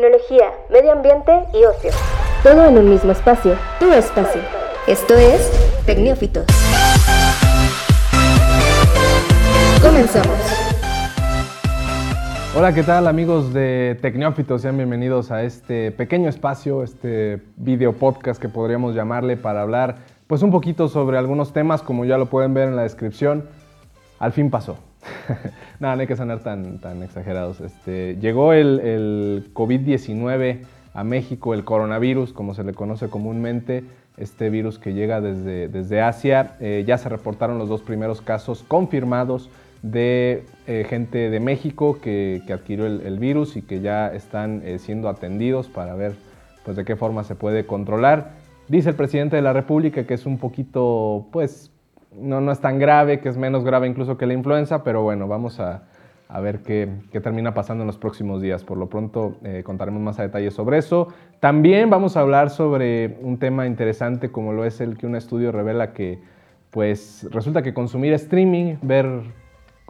tecnología, medio ambiente y ocio. Todo en un mismo espacio, tu espacio. Esto es Tecnófitos. Comenzamos. Hola, ¿qué tal amigos de Tecnófitos? Sean bienvenidos a este pequeño espacio, este video podcast que podríamos llamarle para hablar pues un poquito sobre algunos temas, como ya lo pueden ver en la descripción. Al fin pasó. Nada, no hay que sonar tan, tan exagerados. Este, llegó el, COVID-19 a México, el coronavirus, como se le conoce comúnmente, este virus que llega desde, desde Asia. Eh, ya se reportaron los dos primeros casos confirmados de eh, gente de México que, adquirió el, virus y que ya están eh, siendo atendidos para ver pues, de qué forma se puede controlar. Dice el presidente de la República que es un poquito, pues, no, no es tan grave, que es menos grave incluso que la influenza, pero bueno, vamos a, ver qué, termina pasando en los próximos días. Por lo pronto eh, contaremos más a detalle sobre eso. También vamos a hablar sobre un tema interesante como lo es el que un estudio revela que pues resulta que consumir streaming, ver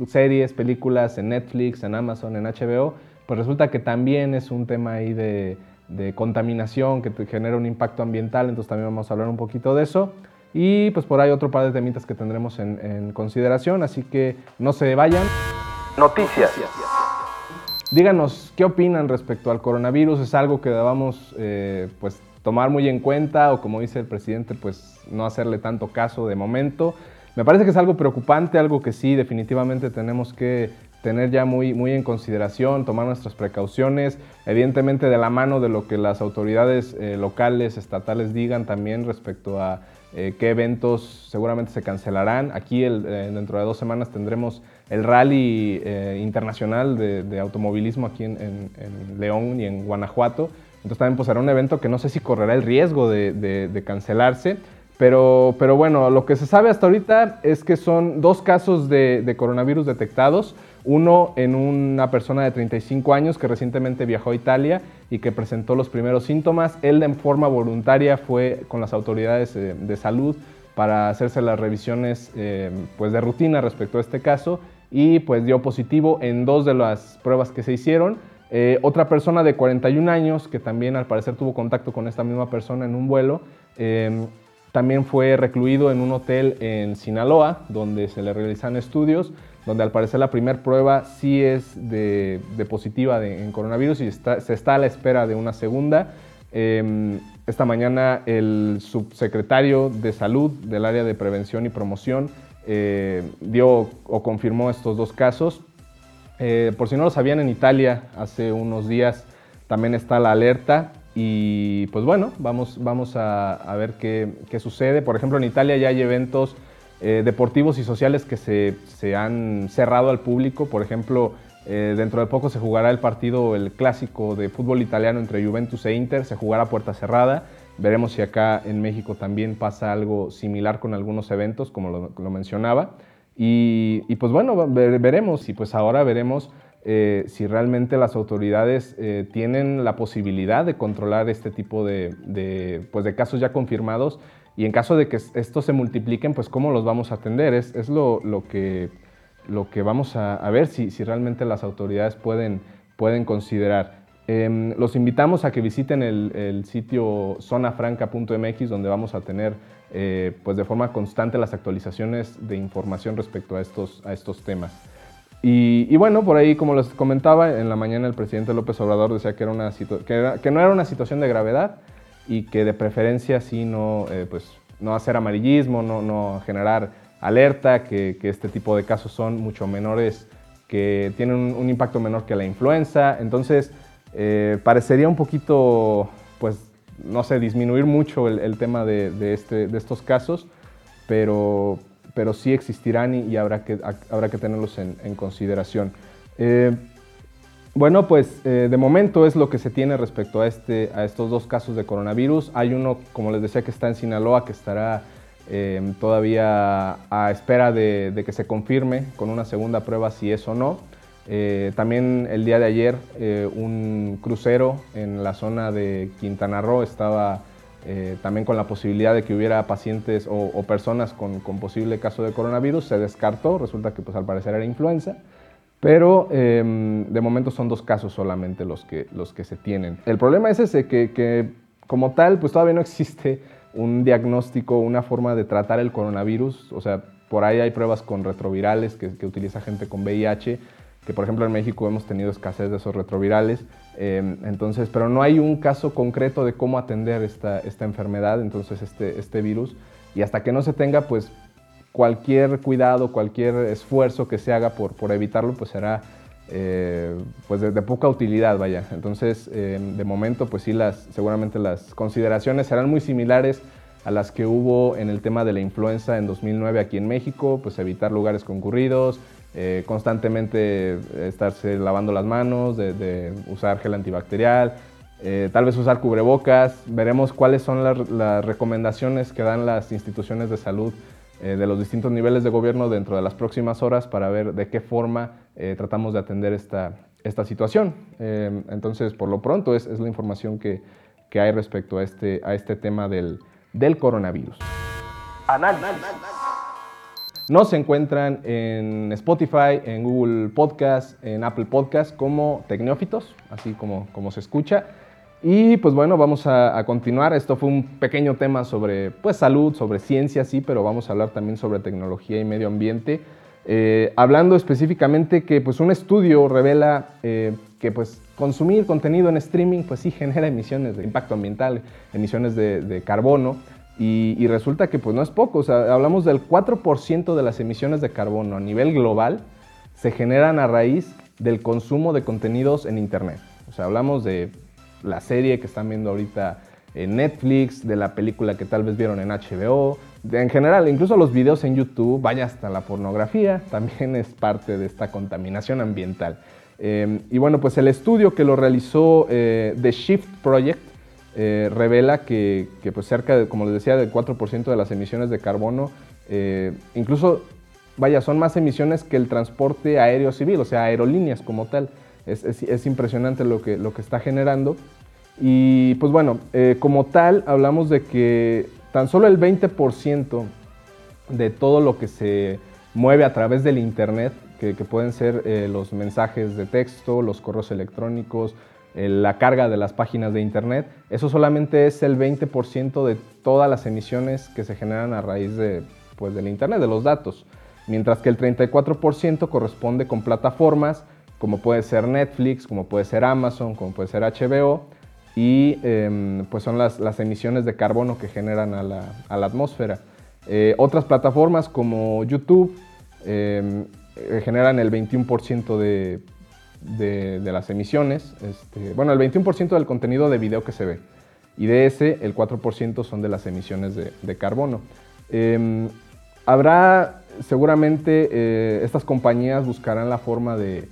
series, películas en Netflix, en Amazon, en HBO, pues resulta que también es un tema ahí de, de contaminación que genera un impacto ambiental, entonces también vamos a hablar un poquito de eso. Y pues por ahí otro par de temitas que tendremos en, consideración, así que no se vayan. Noticias. Díganos qué opinan respecto al coronavirus, es algo que debamos eh, pues tomar muy en cuenta o como dice el presidente pues no hacerle tanto caso de momento. Me parece que es algo preocupante, algo que sí definitivamente tenemos que tener ya muy, muy en consideración, tomar nuestras precauciones, evidentemente de la mano de lo que las autoridades eh, locales, estatales digan también respecto a eh, qué eventos seguramente se cancelarán. Aquí eh, dentro de dos semanas tendremos el rally internacional de, automovilismo aquí en, León y en Guanajuato. Entonces también pues, será un evento que no sé si correrá el riesgo de, cancelarse. Pero, pero, bueno, lo que se sabe hasta ahorita es que son dos casos de coronavirus detectados. Uno en una persona de 35 años que recientemente viajó a Italia y que presentó los primeros síntomas. Él en forma voluntaria fue con las autoridades eh, de salud para hacerse las revisiones eh, pues de rutina respecto a este caso y pues dio positivo en dos de las pruebas que se hicieron. Eh, otra persona de 41 años que también al parecer tuvo contacto con esta misma persona en un vuelo, también fue recluido en un hotel en Sinaloa donde se le realizan estudios donde al parecer la primera prueba sí es de, positiva en coronavirus y se está a la espera de una segunda. Em, esta mañana el subsecretario de Salud del área de prevención y promoción eh, dio o confirmó estos dos casos. Eh, por si no lo sabían, en Italia hace unos días también está la alerta y pues bueno, vamos, vamos a, ver qué, qué, sucede. Por ejemplo, en Italia ya hay eventos eh, deportivos y sociales que se, han cerrado al público. Por ejemplo, eh, dentro de poco se jugará el partido, el clásico de fútbol italiano entre Juventus e Inter, se jugará puerta cerrada. Veremos si acá en México también pasa algo similar con algunos eventos, como lo, mencionaba. Y, pues bueno, veremos y pues ahora veremos eh, si realmente las autoridades tienen la posibilidad de controlar este tipo de, pues de casos ya confirmados y en caso de que estos se multipliquen, pues cómo los vamos a atender. Es, es lo, lo, que, lo que vamos a, ver si, si, realmente las autoridades pueden, pueden considerar. Em, los invitamos a que visiten el, el sitio zonafranca.mx donde vamos a tener eh, pues de forma constante las actualizaciones de información respecto a estos, a estos temas. Y, y, bueno, por ahí, como les comentaba, en la mañana el presidente López Obrador decía que, era una que, que no era una situación de gravedad, y que de preferencia sí no, eh, pues, no hacer amarillismo, no, no generar alerta, que, que, este tipo de casos son mucho menores, que tienen un, impacto menor que la influenza. Entonces, eh, parecería un poquito, pues, no sé, disminuir mucho el, el tema de, de, este, de, estos casos, pero, pero sí existirán y, habrá, que, habrá que tenerlos en, en consideración. Eh, bueno, pues eh, de momento es lo que se tiene respecto a, este, a estos dos casos de coronavirus. Hay uno, como les decía, que está en Sinaloa, que estará em, todavía a espera de, que se confirme con una segunda prueba si es o no. Eh, también el día de ayer eh, un crucero en la zona de Quintana Roo estaba también con la posibilidad de que hubiera pacientes o, personas con, con, posible caso de coronavirus. Se descartó, resulta que pues al parecer era influenza. Pero em, de momento son dos casos solamente los que, los que se tienen. El problema es ese, que, que como tal, pues todavía no existe un diagnóstico, una forma de tratar el coronavirus. O sea, por ahí hay pruebas con retrovirales que, que utiliza gente con VIH, que por ejemplo en México hemos tenido escasez de esos retrovirales. Em, entonces, pero no hay un caso concreto de cómo atender esta, esta enfermedad, entonces este, este virus. Y hasta que no se tenga, pues cualquier cuidado, cualquier esfuerzo que se haga por, por evitarlo, pues será eh, pues de, poca utilidad, vaya. Entonces, em, de momento, pues sí, las, seguramente las consideraciones serán muy similares a las que hubo en el tema de la influenza en 2009 aquí en México, pues evitar lugares concurridos, eh, constantemente estarse lavando las manos, de, usar gel antibacterial, eh, tal vez usar cubrebocas. Veremos cuáles son las, recomendaciones que dan las instituciones de salud eh, de los distintos niveles de gobierno dentro de las próximas horas para ver de qué forma tratamos de atender esta, esta situación. entonces, por lo pronto, es, es la información que, que, hay respecto a este, a este tema del, del coronavirus. Análisis. Nos encuentran en Spotify, en Google Podcast, en Apple Podcast como Tecnófitos, así como, como se escucha. Y pues bueno, vamos a, continuar. Esto fue un pequeño tema sobre pues, salud, sobre ciencia, sí, pero vamos a hablar también sobre tecnología y medio ambiente. Eh, hablando específicamente que pues, un estudio revela eh, que pues, consumir contenido en streaming pues, sí genera emisiones de impacto ambiental, emisiones de, carbono. Y, resulta que pues no es poco, o sea, hablamos del 4% de las emisiones de carbono a nivel global se generan a raíz del consumo de contenidos en Internet. O sea, hablamos de la serie que están viendo ahorita en Netflix, de la película que tal vez vieron en HBO, en general, incluso los videos en YouTube, vaya hasta la pornografía, también es parte de esta contaminación ambiental. Eh, y bueno, pues el estudio que lo realizó eh, The Shift Project eh, revela que, pues cerca, de, como les decía, del 4% de las emisiones de carbono, incluso, vaya, son más emisiones que el transporte aéreo civil, o sea, aerolíneas como tal. Es, impresionante lo que, lo que está generando. Y pues bueno, eh, como tal, hablamos de que tan solo el 20% de todo lo que se mueve a través del Internet, que, pueden ser los mensajes de texto, los correos electrónicos, la carga de las páginas de Internet, eso solamente es el 20% de todas las emisiones que se generan a raíz de, pues, del Internet, de los datos, mientras que el 34% corresponde con plataformas como puede ser Netflix, como puede ser Amazon, como puede ser HBO, y em, pues son las, las, emisiones de carbono que generan a la, a la atmósfera. Eh, otras plataformas como YouTube em, eh, generan el 21% de de, las emisiones, este, bueno, el 21% del contenido de video que se ve. Y de ese, el 4% son de las emisiones de, carbono. Em, habrá, seguramente, eh, estas compañías buscarán la forma de,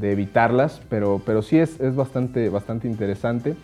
evitarlas, pero, pero sí es, es bastante, bastante interesante.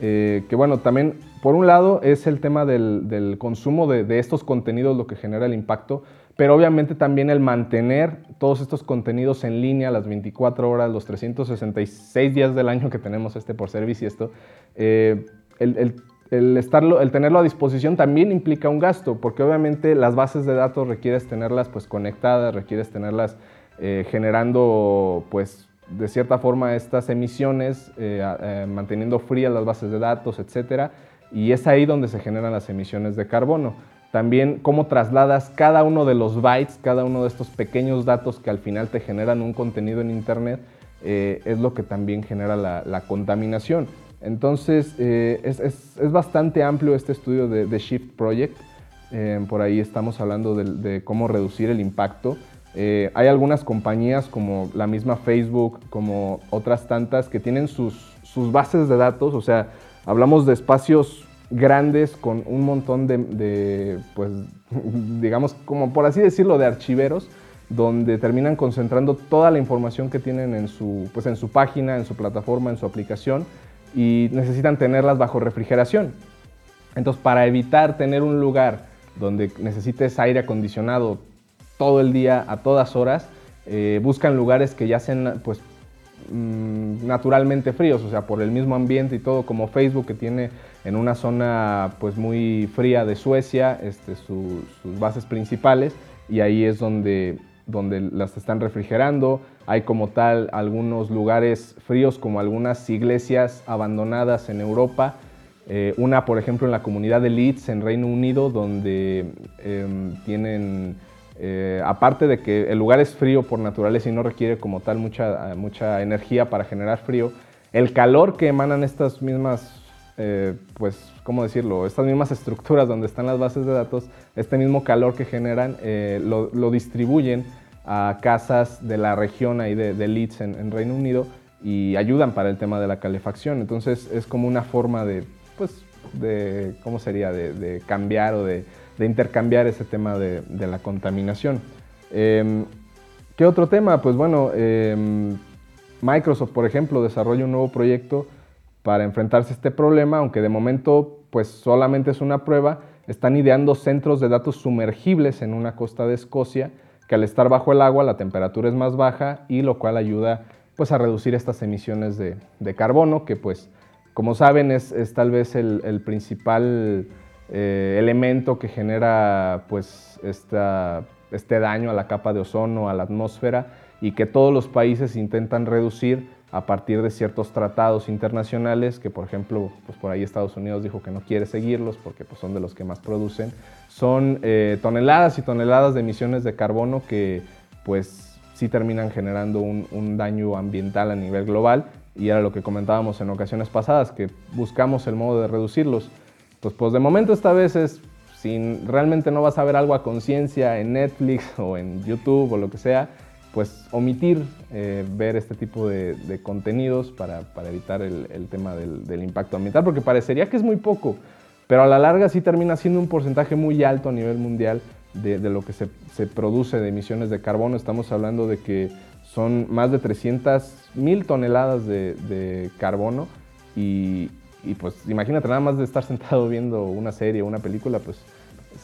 Eh, que bueno, también por un lado es el tema del, consumo de, de, estos contenidos lo que genera el impacto, pero obviamente también el mantener todos estos contenidos en línea las 24 horas, los 366 días del año que tenemos este por servicio y esto, eh, el, el, estarlo, el tenerlo a disposición también implica un gasto, porque obviamente las bases de datos requieres tenerlas pues conectadas, requieres tenerlas eh, generando pues de cierta forma estas emisiones, eh, manteniendo frías las bases de datos, etcétera, y es ahí donde se generan las emisiones de carbono. También cómo trasladas cada uno de los bytes, cada uno de estos pequeños datos que al final te generan un contenido en Internet, eh, es lo que también genera la, contaminación. Entonces, eh, es, bastante amplio este estudio de, Shift Project. Eh, por ahí estamos hablando de, cómo reducir el impacto. Hay algunas compañías como la misma Facebook, como otras tantas, que tienen sus, sus bases de datos. O sea, hablamos de espacios grandes con un montón de, pues, digamos, como por así decirlo, de archiveros, donde terminan concentrando toda la información que tienen en su, pues, en su página, en su plataforma, en su aplicación, y necesitan tenerlas bajo refrigeración. Entonces, para evitar tener un lugar donde necesites aire acondicionado todo el día, a todas horas, eh, buscan lugares que ya sean pues, Mm, naturalmente fríos, o sea, por el mismo ambiente y todo, como Facebook que tiene en una zona pues muy fría de Suecia este, sus bases principales y ahí es donde donde las están refrigerando. Hay como tal algunos lugares fríos como algunas iglesias abandonadas en Europa. Eh, una, por ejemplo, en la comunidad de Leeds, en Reino Unido, donde em, tienen, eh, aparte de que el lugar es frío por naturaleza y no requiere como tal mucha, mucha energía para generar frío, el calor que emanan estas mismas, eh, pues, ¿cómo decirlo? Estas mismas estructuras donde están las bases de datos, este mismo calor que generan, lo, distribuyen a casas de la región ahí de, Leeds en Reino Unido y ayudan para el tema de la calefacción. Entonces es como una forma de pues, de, ¿cómo sería?, de, cambiar o de, intercambiar ese tema de, la contaminación. Em, ¿Qué otro tema? Pues bueno, em, Microsoft, por ejemplo, desarrolla un nuevo proyecto para enfrentarse a este problema, aunque de momento pues solamente es una prueba, están ideando centros de datos sumergibles en una costa de Escocia, que al estar bajo el agua la temperatura es más baja y lo cual ayuda pues a reducir estas emisiones de, de carbono que pues como saben, es, tal vez el, principal eh, elemento que genera pues, este daño a la capa de ozono, a la atmósfera, y que todos los países intentan reducir a partir de ciertos tratados internacionales, que por ejemplo, pues por ahí Estados Unidos dijo que no quiere seguirlos porque pues, son de los que más producen, son eh, toneladas y toneladas de emisiones de carbono que pues sí terminan generando un daño ambiental a nivel global y era lo que comentábamos en ocasiones pasadas, que buscamos el modo de reducirlos. Pues, pues de momento esta vez es, si realmente no vas a ver algo a conciencia en Netflix o en YouTube o lo que sea, pues omitir eh, ver este tipo de, contenidos para, para evitar el, tema del, impacto ambiental, porque parecería que es muy poco, pero a la larga sí termina siendo un porcentaje muy alto a nivel mundial de, de lo que se, se, produce de emisiones de carbono. Estamos hablando de que son más de 300 mil toneladas de, carbono y, pues imagínate nada más de estar sentado viendo una serie o una película, pues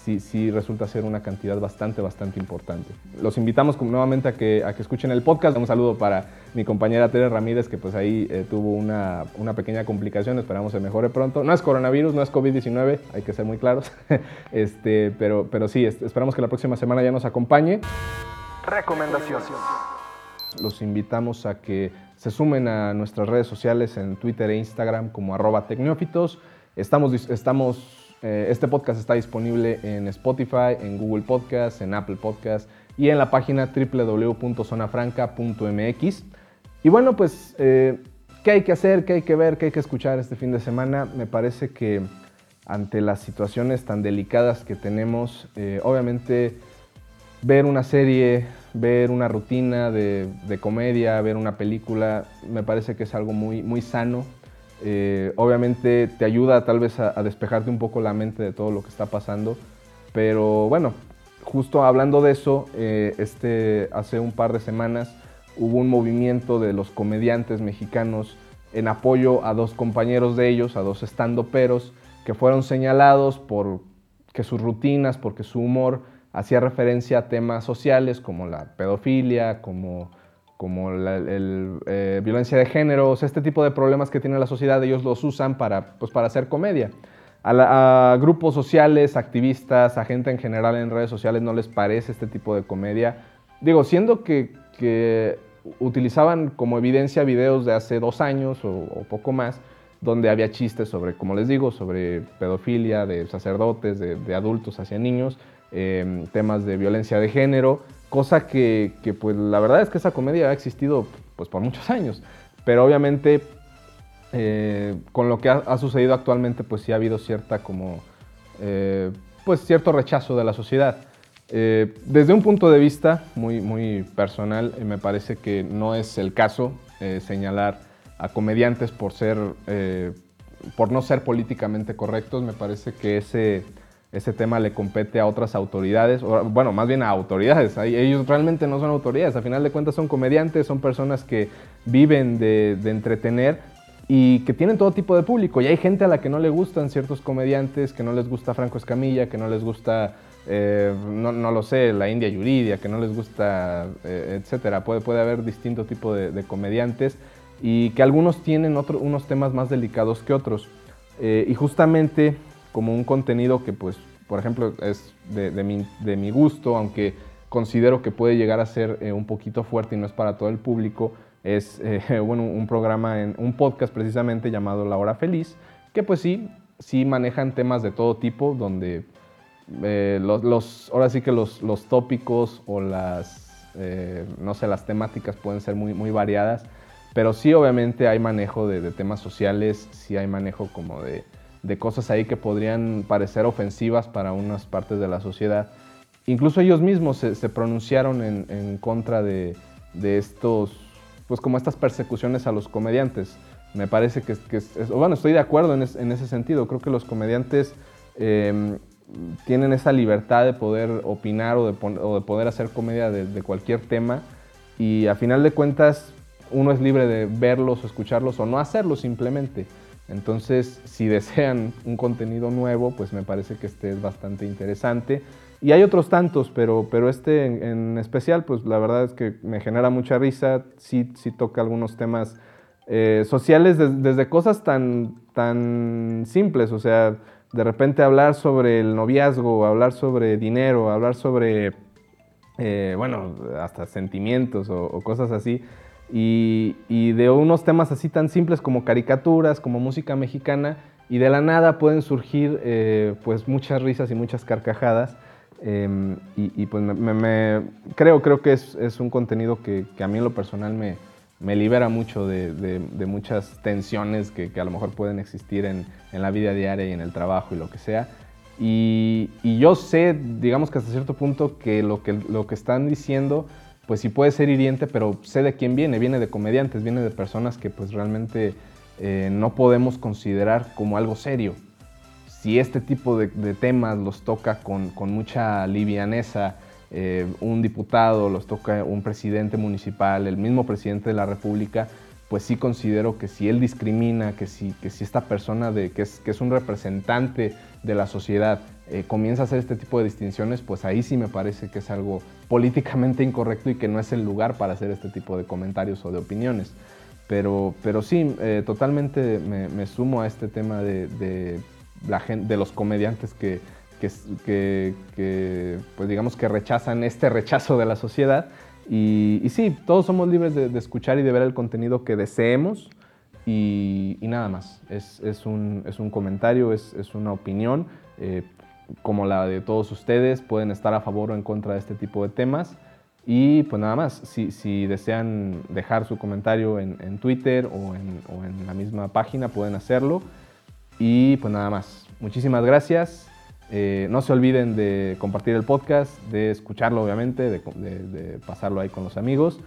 sí, sí resulta ser una cantidad bastante, bastante importante. Los invitamos nuevamente a que, a que escuchen el podcast. Un saludo para mi compañera Tere Ramírez, que pues ahí eh, tuvo una, una, pequeña complicación, esperamos se mejore pronto. No es coronavirus, no es COVID-19, hay que ser muy claros, este, pero, pero sí, esperamos que la próxima semana ya nos acompañe. Recomendaciones los invitamos a que se sumen a nuestras redes sociales en Twitter e Instagram como arroba tecnófitos. Estamos, estamos, eh, este podcast está disponible en Spotify, en Google Podcast, en Apple Podcast y en la página www.zonafranca.mx. Y bueno, pues, eh, ¿qué hay que hacer? ¿Qué hay que ver? ¿Qué hay que escuchar este fin de semana? Me parece que ante las situaciones tan delicadas que tenemos, eh, obviamente ver una serie, ver una rutina de, comedia, ver una película, me parece que es algo muy, muy sano. Eh, obviamente te ayuda tal vez a, despejarte un poco la mente de todo lo que está pasando, pero bueno, justo hablando de eso, eh, este, hace un par de semanas hubo un movimiento de los comediantes mexicanos en apoyo a dos compañeros de ellos, a dos estandoperos, que fueron señalados por que sus rutinas, porque su humor hacía referencia a temas sociales como la pedofilia, como, como la eh, violencia de género, este tipo de problemas que tiene la sociedad, ellos los usan para, pues, para hacer comedia. A, grupos sociales, activistas, a gente en general en redes sociales no les parece este tipo de comedia. Digo, siendo que, que utilizaban como evidencia videos de hace dos años o, poco más, donde había chistes sobre, como les digo, sobre pedofilia de sacerdotes, de adultos hacia niños, Em, temas de violencia de género, cosa que, pues la verdad es que esa comedia ha existido pues por muchos años, pero obviamente eh, con lo que ha, sucedido actualmente pues sí ha habido cierta como eh, pues cierto rechazo de la sociedad. Eh, desde un punto de vista muy, muy personal, me parece que no es el caso señalar a comediantes por ser, por no ser políticamente correctos. Me parece que ese, ese tema le compete a otras autoridades, bueno, más bien a autoridades. Ellos realmente no son autoridades, a final de cuentas son comediantes, son personas que viven de, entretener y que tienen todo tipo de público. Y hay gente a la que no le gustan ciertos comediantes, que no les gusta Franco Escamilla, que no les gusta, eh, no, lo sé, la India Yuridia, que no les gusta, eh, etcétera. Puede, puede haber distinto tipo de, comediantes y que algunos tienen unos temas más delicados que otros. Eh, y justamente como un contenido que, pues, por ejemplo, es de, mi, gusto, aunque considero que puede llegar a ser eh, un poquito fuerte y no es para todo el público, es eh, bueno, un programa, en, un podcast precisamente llamado La Hora Feliz, que pues sí, sí manejan temas de todo tipo, donde eh, los, ahora sí que los, los tópicos o las, no sé, las temáticas pueden ser muy, muy variadas, pero sí obviamente hay manejo de, de temas sociales, sí hay manejo como de, de cosas ahí que podrían parecer ofensivas para unas partes de la sociedad Incluso ellos mismos se, pronunciaron en, contra de, estos, pues como estas persecuciones a los comediantes. Me parece que, es, bueno, estoy de acuerdo en, ese sentido. Creo que los comediantes em, tienen esa libertad de poder opinar o de, poder hacer comedia de, cualquier tema y a final de cuentas uno es libre de verlos o escucharlos o no hacerlo simplemente. Entonces, si desean un contenido nuevo, pues me parece que este es bastante interesante. Y hay otros tantos, pero, pero este en, especial, pues la verdad es que me genera mucha risa, sí, sí toca algunos temas eh, sociales desde cosas tan, tan simples, o sea, de repente hablar sobre el noviazgo, hablar sobre dinero, hablar sobre, eh, bueno, hasta sentimientos o, cosas así, y, y, de unos temas así tan simples como caricaturas, como música mexicana, y de la nada pueden surgir eh, pues muchas risas y muchas carcajadas. Em, y, pues me, creo, creo que es, es un contenido que, que, a mí en lo personal me, me libera mucho de, de, muchas tensiones que, que, a lo mejor pueden existir en, en, la vida diaria y en el trabajo y lo que sea. Y, y, yo sé, digamos que hasta cierto punto, que lo que, lo que están diciendo, pues sí puede ser hiriente, pero sé de quién viene, viene de comediantes, viene de personas que pues realmente eh, no podemos considerar como algo serio. Si este tipo de, temas los toca con, mucha livianeza, eh, un diputado, los toca un presidente municipal, el mismo presidente de la República, pues sí considero que si él discrimina, que si, que si esta persona de, que, es, que es un representante de la sociedad eh, comienza a hacer este tipo de distinciones, pues ahí sí me parece que es algo políticamente incorrecto y que no es el lugar para hacer este tipo de comentarios o de opiniones. Pero, pero sí, eh, totalmente me, sumo a este tema de la gente, de los comediantes que, que, que, pues digamos que rechazan este rechazo de la sociedad. Y, sí, todos somos libres de, escuchar y de ver el contenido que deseemos y, y nada más. Es, es, un, es, un, comentario, es, es una opinión, eh, como la de todos ustedes, pueden estar a favor o en contra de este tipo de temas. Y pues nada más, si, si desean dejar su comentario en, en Twitter o en, o en la misma página, pueden hacerlo. Y pues nada más. Muchísimas gracias. Eh, no se olviden de compartir el podcast, de escucharlo obviamente, de, pasarlo ahí con los amigos.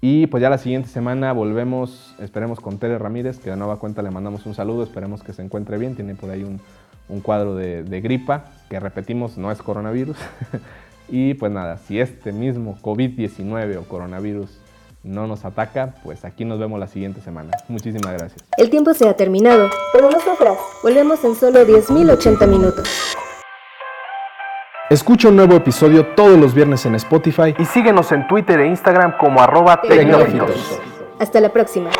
Y pues ya la siguiente semana volvemos, esperemos con Tere Ramírez, que de nueva cuenta le mandamos un saludo, esperemos que se encuentre bien, tiene por ahí un, un cuadro de, gripa, que repetimos, no es coronavirus. y pues nada, si este mismo COVID-19 o coronavirus no nos ataca, pues aquí nos vemos la siguiente semana. Muchísimas gracias. El tiempo se ha terminado, pero nosotras volvemos en solo 10.080 minutos. Escucha un nuevo episodio todos los viernes en Spotify y síguenos en Twitter e Instagram como arroba Hasta la próxima.